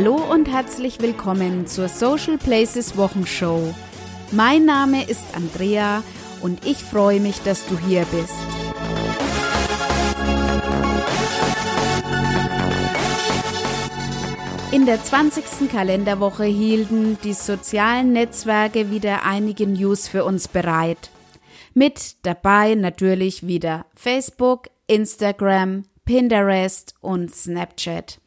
Hallo und herzlich willkommen zur Social Places Wochenshow. Mein Name ist Andrea und ich freue mich, dass du hier bist. In der 20. Kalenderwoche hielten die sozialen Netzwerke wieder einige News für uns bereit. Mit dabei natürlich wieder Facebook, Instagram, Pinterest und Snapchat.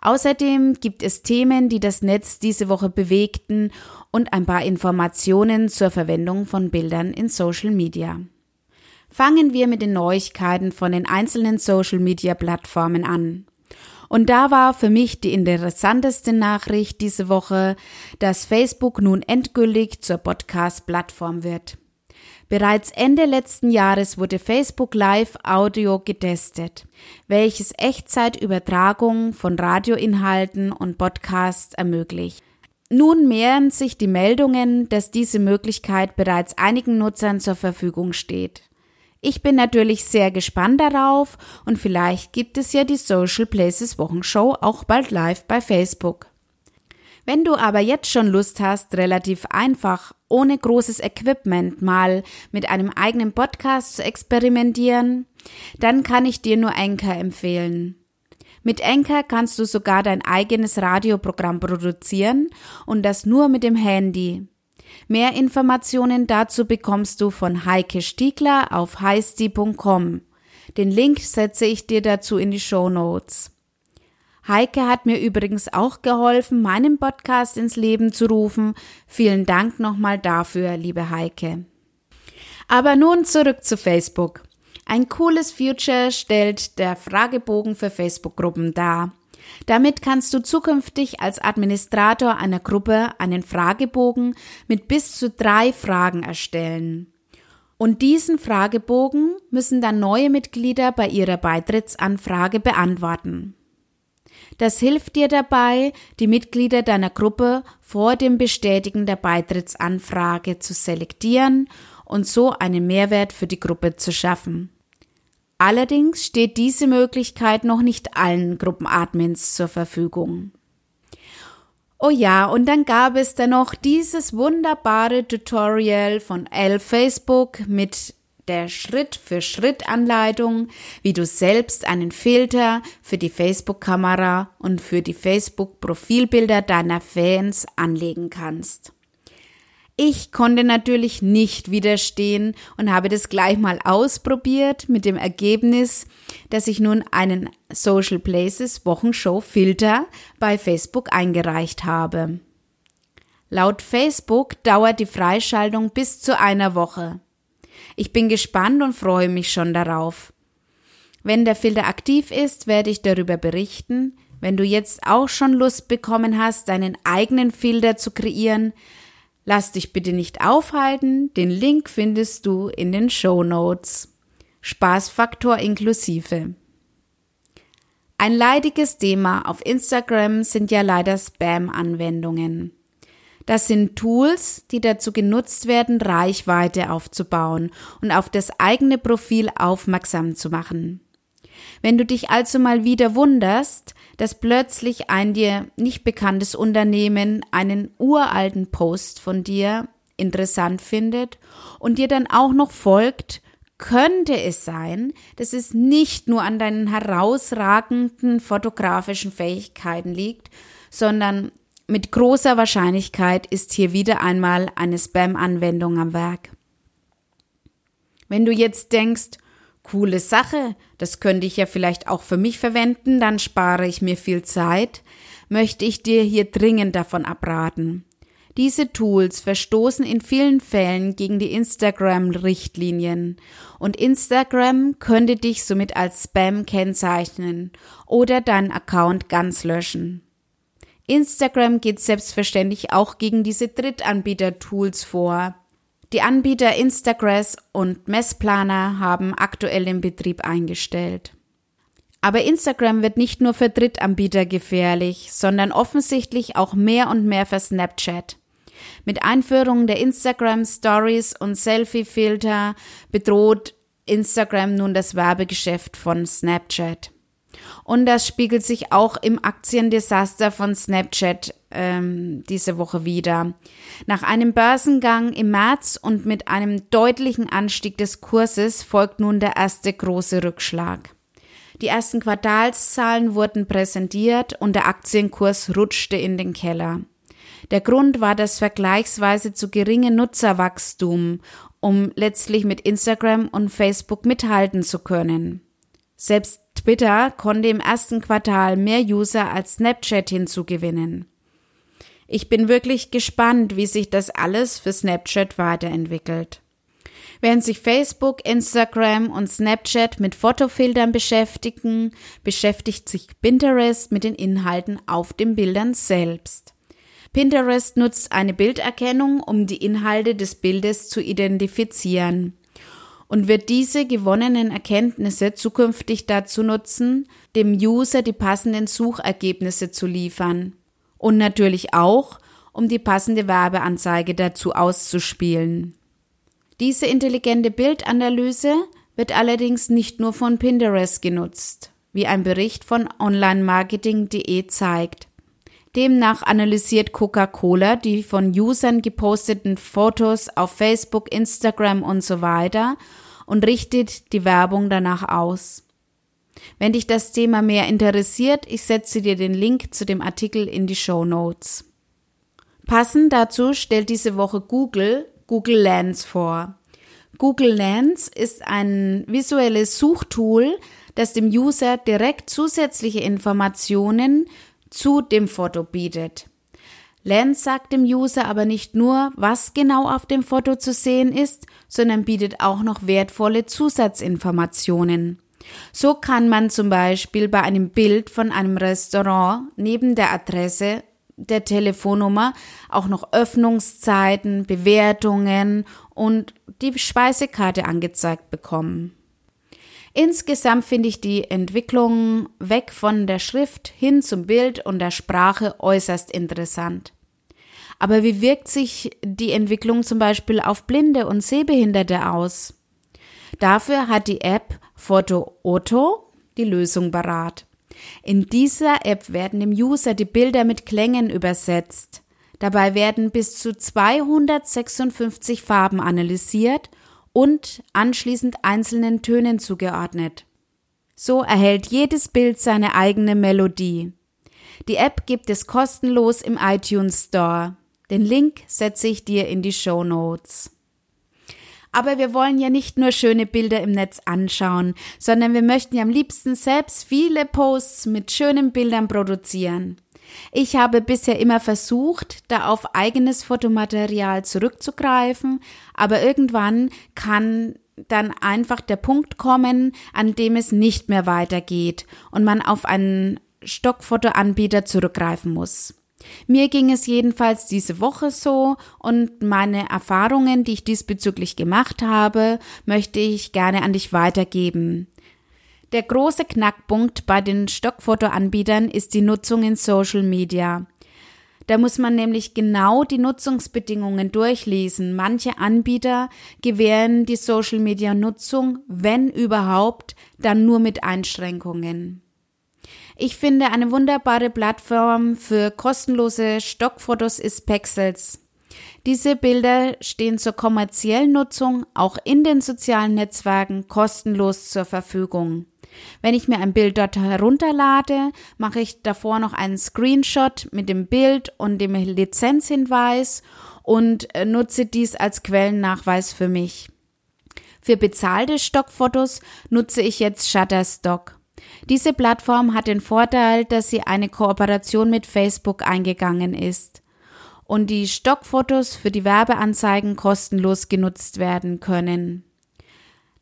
Außerdem gibt es Themen, die das Netz diese Woche bewegten und ein paar Informationen zur Verwendung von Bildern in Social Media. Fangen wir mit den Neuigkeiten von den einzelnen Social Media Plattformen an. Und da war für mich die interessanteste Nachricht diese Woche, dass Facebook nun endgültig zur Podcast-Plattform wird. Bereits Ende letzten Jahres wurde Facebook Live Audio getestet, welches Echtzeitübertragung von Radioinhalten und Podcasts ermöglicht. Nun mehren sich die Meldungen, dass diese Möglichkeit bereits einigen Nutzern zur Verfügung steht. Ich bin natürlich sehr gespannt darauf und vielleicht gibt es ja die Social Places Wochenshow auch bald live bei Facebook. Wenn du aber jetzt schon Lust hast, relativ einfach, ohne großes Equipment mal mit einem eigenen Podcast zu experimentieren, dann kann ich dir nur Anchor empfehlen. Mit Anchor kannst du sogar dein eigenes Radioprogramm produzieren und das nur mit dem Handy. Mehr Informationen dazu bekommst du von Heike Stiegler auf heisti.com. Den Link setze ich dir dazu in die Show Notes. Heike hat mir übrigens auch geholfen, meinen Podcast ins Leben zu rufen. Vielen Dank nochmal dafür, liebe Heike. Aber nun zurück zu Facebook. Ein cooles Future stellt der Fragebogen für Facebook-Gruppen dar. Damit kannst du zukünftig als Administrator einer Gruppe einen Fragebogen mit bis zu drei Fragen erstellen. Und diesen Fragebogen müssen dann neue Mitglieder bei ihrer Beitrittsanfrage beantworten. Das hilft dir dabei, die Mitglieder deiner Gruppe vor dem Bestätigen der Beitrittsanfrage zu selektieren und so einen Mehrwert für die Gruppe zu schaffen. Allerdings steht diese Möglichkeit noch nicht allen Gruppenadmins zur Verfügung. Oh ja, und dann gab es dann noch dieses wunderbare Tutorial von L Facebook mit der Schritt-für-Schritt-Anleitung, wie du selbst einen Filter für die Facebook-Kamera und für die Facebook-Profilbilder deiner Fans anlegen kannst. Ich konnte natürlich nicht widerstehen und habe das gleich mal ausprobiert mit dem Ergebnis, dass ich nun einen Social Places Wochenshow Filter bei Facebook eingereicht habe. Laut Facebook dauert die Freischaltung bis zu einer Woche. Ich bin gespannt und freue mich schon darauf. Wenn der Filter aktiv ist, werde ich darüber berichten. Wenn du jetzt auch schon Lust bekommen hast, deinen eigenen Filter zu kreieren, Lass dich bitte nicht aufhalten, den Link findest du in den Show Notes. Spaßfaktor inklusive. Ein leidiges Thema auf Instagram sind ja leider Spam-Anwendungen. Das sind Tools, die dazu genutzt werden, Reichweite aufzubauen und auf das eigene Profil aufmerksam zu machen. Wenn du dich also mal wieder wunderst, dass plötzlich ein dir nicht bekanntes Unternehmen einen uralten Post von dir interessant findet und dir dann auch noch folgt, könnte es sein, dass es nicht nur an deinen herausragenden fotografischen Fähigkeiten liegt, sondern mit großer Wahrscheinlichkeit ist hier wieder einmal eine Spam-Anwendung am Werk. Wenn du jetzt denkst, coole Sache, das könnte ich ja vielleicht auch für mich verwenden, dann spare ich mir viel Zeit, möchte ich dir hier dringend davon abraten. Diese Tools verstoßen in vielen Fällen gegen die Instagram-Richtlinien und Instagram könnte dich somit als Spam kennzeichnen oder deinen Account ganz löschen. Instagram geht selbstverständlich auch gegen diese Drittanbieter-Tools vor. Die Anbieter Instagrass und Messplaner haben aktuell den Betrieb eingestellt. Aber Instagram wird nicht nur für Drittanbieter gefährlich, sondern offensichtlich auch mehr und mehr für Snapchat. Mit Einführung der Instagram Stories und Selfie-Filter bedroht Instagram nun das Werbegeschäft von Snapchat. Und das spiegelt sich auch im Aktiendesaster von Snapchat ähm, diese Woche wieder. Nach einem Börsengang im März und mit einem deutlichen Anstieg des Kurses folgt nun der erste große Rückschlag. Die ersten Quartalszahlen wurden präsentiert und der Aktienkurs rutschte in den Keller. Der Grund war das vergleichsweise zu geringe Nutzerwachstum, um letztlich mit Instagram und Facebook mithalten zu können. Selbst Twitter konnte im ersten Quartal mehr User als Snapchat hinzugewinnen. Ich bin wirklich gespannt, wie sich das alles für Snapchat weiterentwickelt. Während sich Facebook, Instagram und Snapchat mit Fotofiltern beschäftigen, beschäftigt sich Pinterest mit den Inhalten auf den Bildern selbst. Pinterest nutzt eine Bilderkennung, um die Inhalte des Bildes zu identifizieren und wird diese gewonnenen Erkenntnisse zukünftig dazu nutzen, dem User die passenden Suchergebnisse zu liefern. Und natürlich auch, um die passende Werbeanzeige dazu auszuspielen. Diese intelligente Bildanalyse wird allerdings nicht nur von Pinterest genutzt, wie ein Bericht von onlinemarketing.de zeigt. Demnach analysiert Coca-Cola die von Usern geposteten Fotos auf Facebook, Instagram und so weiter und richtet die Werbung danach aus. Wenn dich das Thema mehr interessiert, ich setze dir den Link zu dem Artikel in die Show Notes. Passend dazu stellt diese Woche Google Google Lens vor. Google Lens ist ein visuelles Suchtool, das dem User direkt zusätzliche Informationen zu dem Foto bietet. Lens sagt dem User aber nicht nur, was genau auf dem Foto zu sehen ist, sondern bietet auch noch wertvolle Zusatzinformationen. So kann man zum Beispiel bei einem Bild von einem Restaurant neben der Adresse der Telefonnummer auch noch Öffnungszeiten, Bewertungen und die Speisekarte angezeigt bekommen. Insgesamt finde ich die Entwicklung weg von der Schrift hin zum Bild und der Sprache äußerst interessant. Aber wie wirkt sich die Entwicklung zum Beispiel auf Blinde und Sehbehinderte aus? Dafür hat die App Foto Otto die Lösung parat. In dieser App werden dem User die Bilder mit Klängen übersetzt. Dabei werden bis zu 256 Farben analysiert und anschließend einzelnen Tönen zugeordnet. So erhält jedes Bild seine eigene Melodie. Die App gibt es kostenlos im iTunes Store. Den Link setze ich dir in die Show Notes. Aber wir wollen ja nicht nur schöne Bilder im Netz anschauen, sondern wir möchten ja am liebsten selbst viele Posts mit schönen Bildern produzieren. Ich habe bisher immer versucht, da auf eigenes Fotomaterial zurückzugreifen, aber irgendwann kann dann einfach der Punkt kommen, an dem es nicht mehr weitergeht und man auf einen Stockfotoanbieter zurückgreifen muss. Mir ging es jedenfalls diese Woche so und meine Erfahrungen, die ich diesbezüglich gemacht habe, möchte ich gerne an dich weitergeben. Der große Knackpunkt bei den Stockfotoanbietern ist die Nutzung in Social Media. Da muss man nämlich genau die Nutzungsbedingungen durchlesen. Manche Anbieter gewähren die Social Media Nutzung, wenn überhaupt, dann nur mit Einschränkungen. Ich finde, eine wunderbare Plattform für kostenlose Stockfotos ist Pexels. Diese Bilder stehen zur kommerziellen Nutzung auch in den sozialen Netzwerken kostenlos zur Verfügung. Wenn ich mir ein Bild dort herunterlade, mache ich davor noch einen Screenshot mit dem Bild und dem Lizenzhinweis und äh, nutze dies als Quellennachweis für mich. Für bezahlte Stockfotos nutze ich jetzt Shutterstock. Diese Plattform hat den Vorteil, dass sie eine Kooperation mit Facebook eingegangen ist und die Stockfotos für die Werbeanzeigen kostenlos genutzt werden können.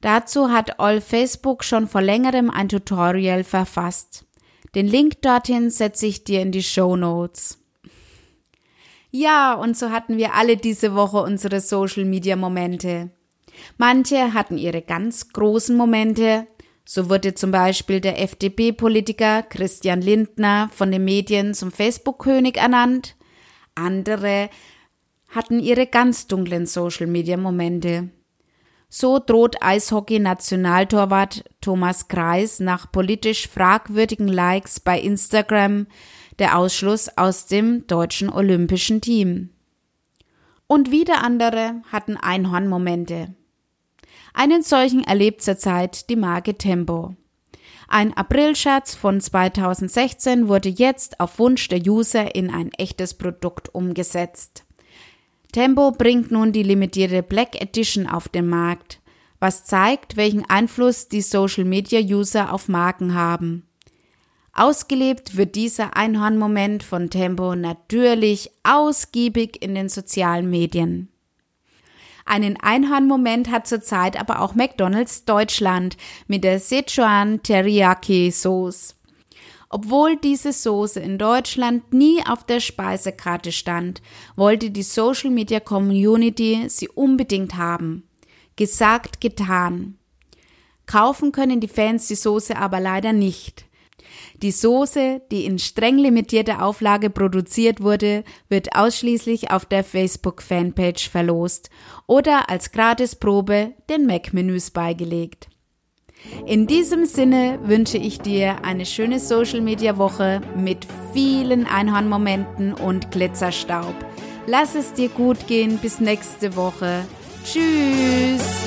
Dazu hat All Facebook schon vor längerem ein Tutorial verfasst. Den Link dorthin setze ich dir in die Show Notes. Ja, und so hatten wir alle diese Woche unsere Social Media Momente. Manche hatten ihre ganz großen Momente. So wurde zum Beispiel der FDP-Politiker Christian Lindner von den Medien zum Facebook-König ernannt. Andere hatten ihre ganz dunklen Social Media Momente. So droht Eishockey-Nationaltorwart Thomas Kreis nach politisch fragwürdigen Likes bei Instagram der Ausschluss aus dem deutschen olympischen Team. Und wieder andere hatten Einhornmomente. Einen solchen erlebt zurzeit die Marke Tempo. Ein Aprilscherz von 2016 wurde jetzt auf Wunsch der User in ein echtes Produkt umgesetzt. Tempo bringt nun die limitierte Black Edition auf den Markt, was zeigt, welchen Einfluss die Social Media User auf Marken haben. Ausgelebt wird dieser Einhornmoment von Tempo natürlich ausgiebig in den sozialen Medien. Einen Einhornmoment hat zurzeit aber auch McDonald's Deutschland mit der Sichuan Teriyaki Sauce. Obwohl diese Soße in Deutschland nie auf der Speisekarte stand, wollte die Social Media Community sie unbedingt haben. Gesagt, getan. Kaufen können die Fans die Soße aber leider nicht. Die Soße, die in streng limitierter Auflage produziert wurde, wird ausschließlich auf der Facebook-Fanpage verlost oder als Gratisprobe den Mac-Menüs beigelegt. In diesem Sinne wünsche ich dir eine schöne Social-Media-Woche mit vielen Einhornmomenten und Glitzerstaub. Lass es dir gut gehen. Bis nächste Woche. Tschüss.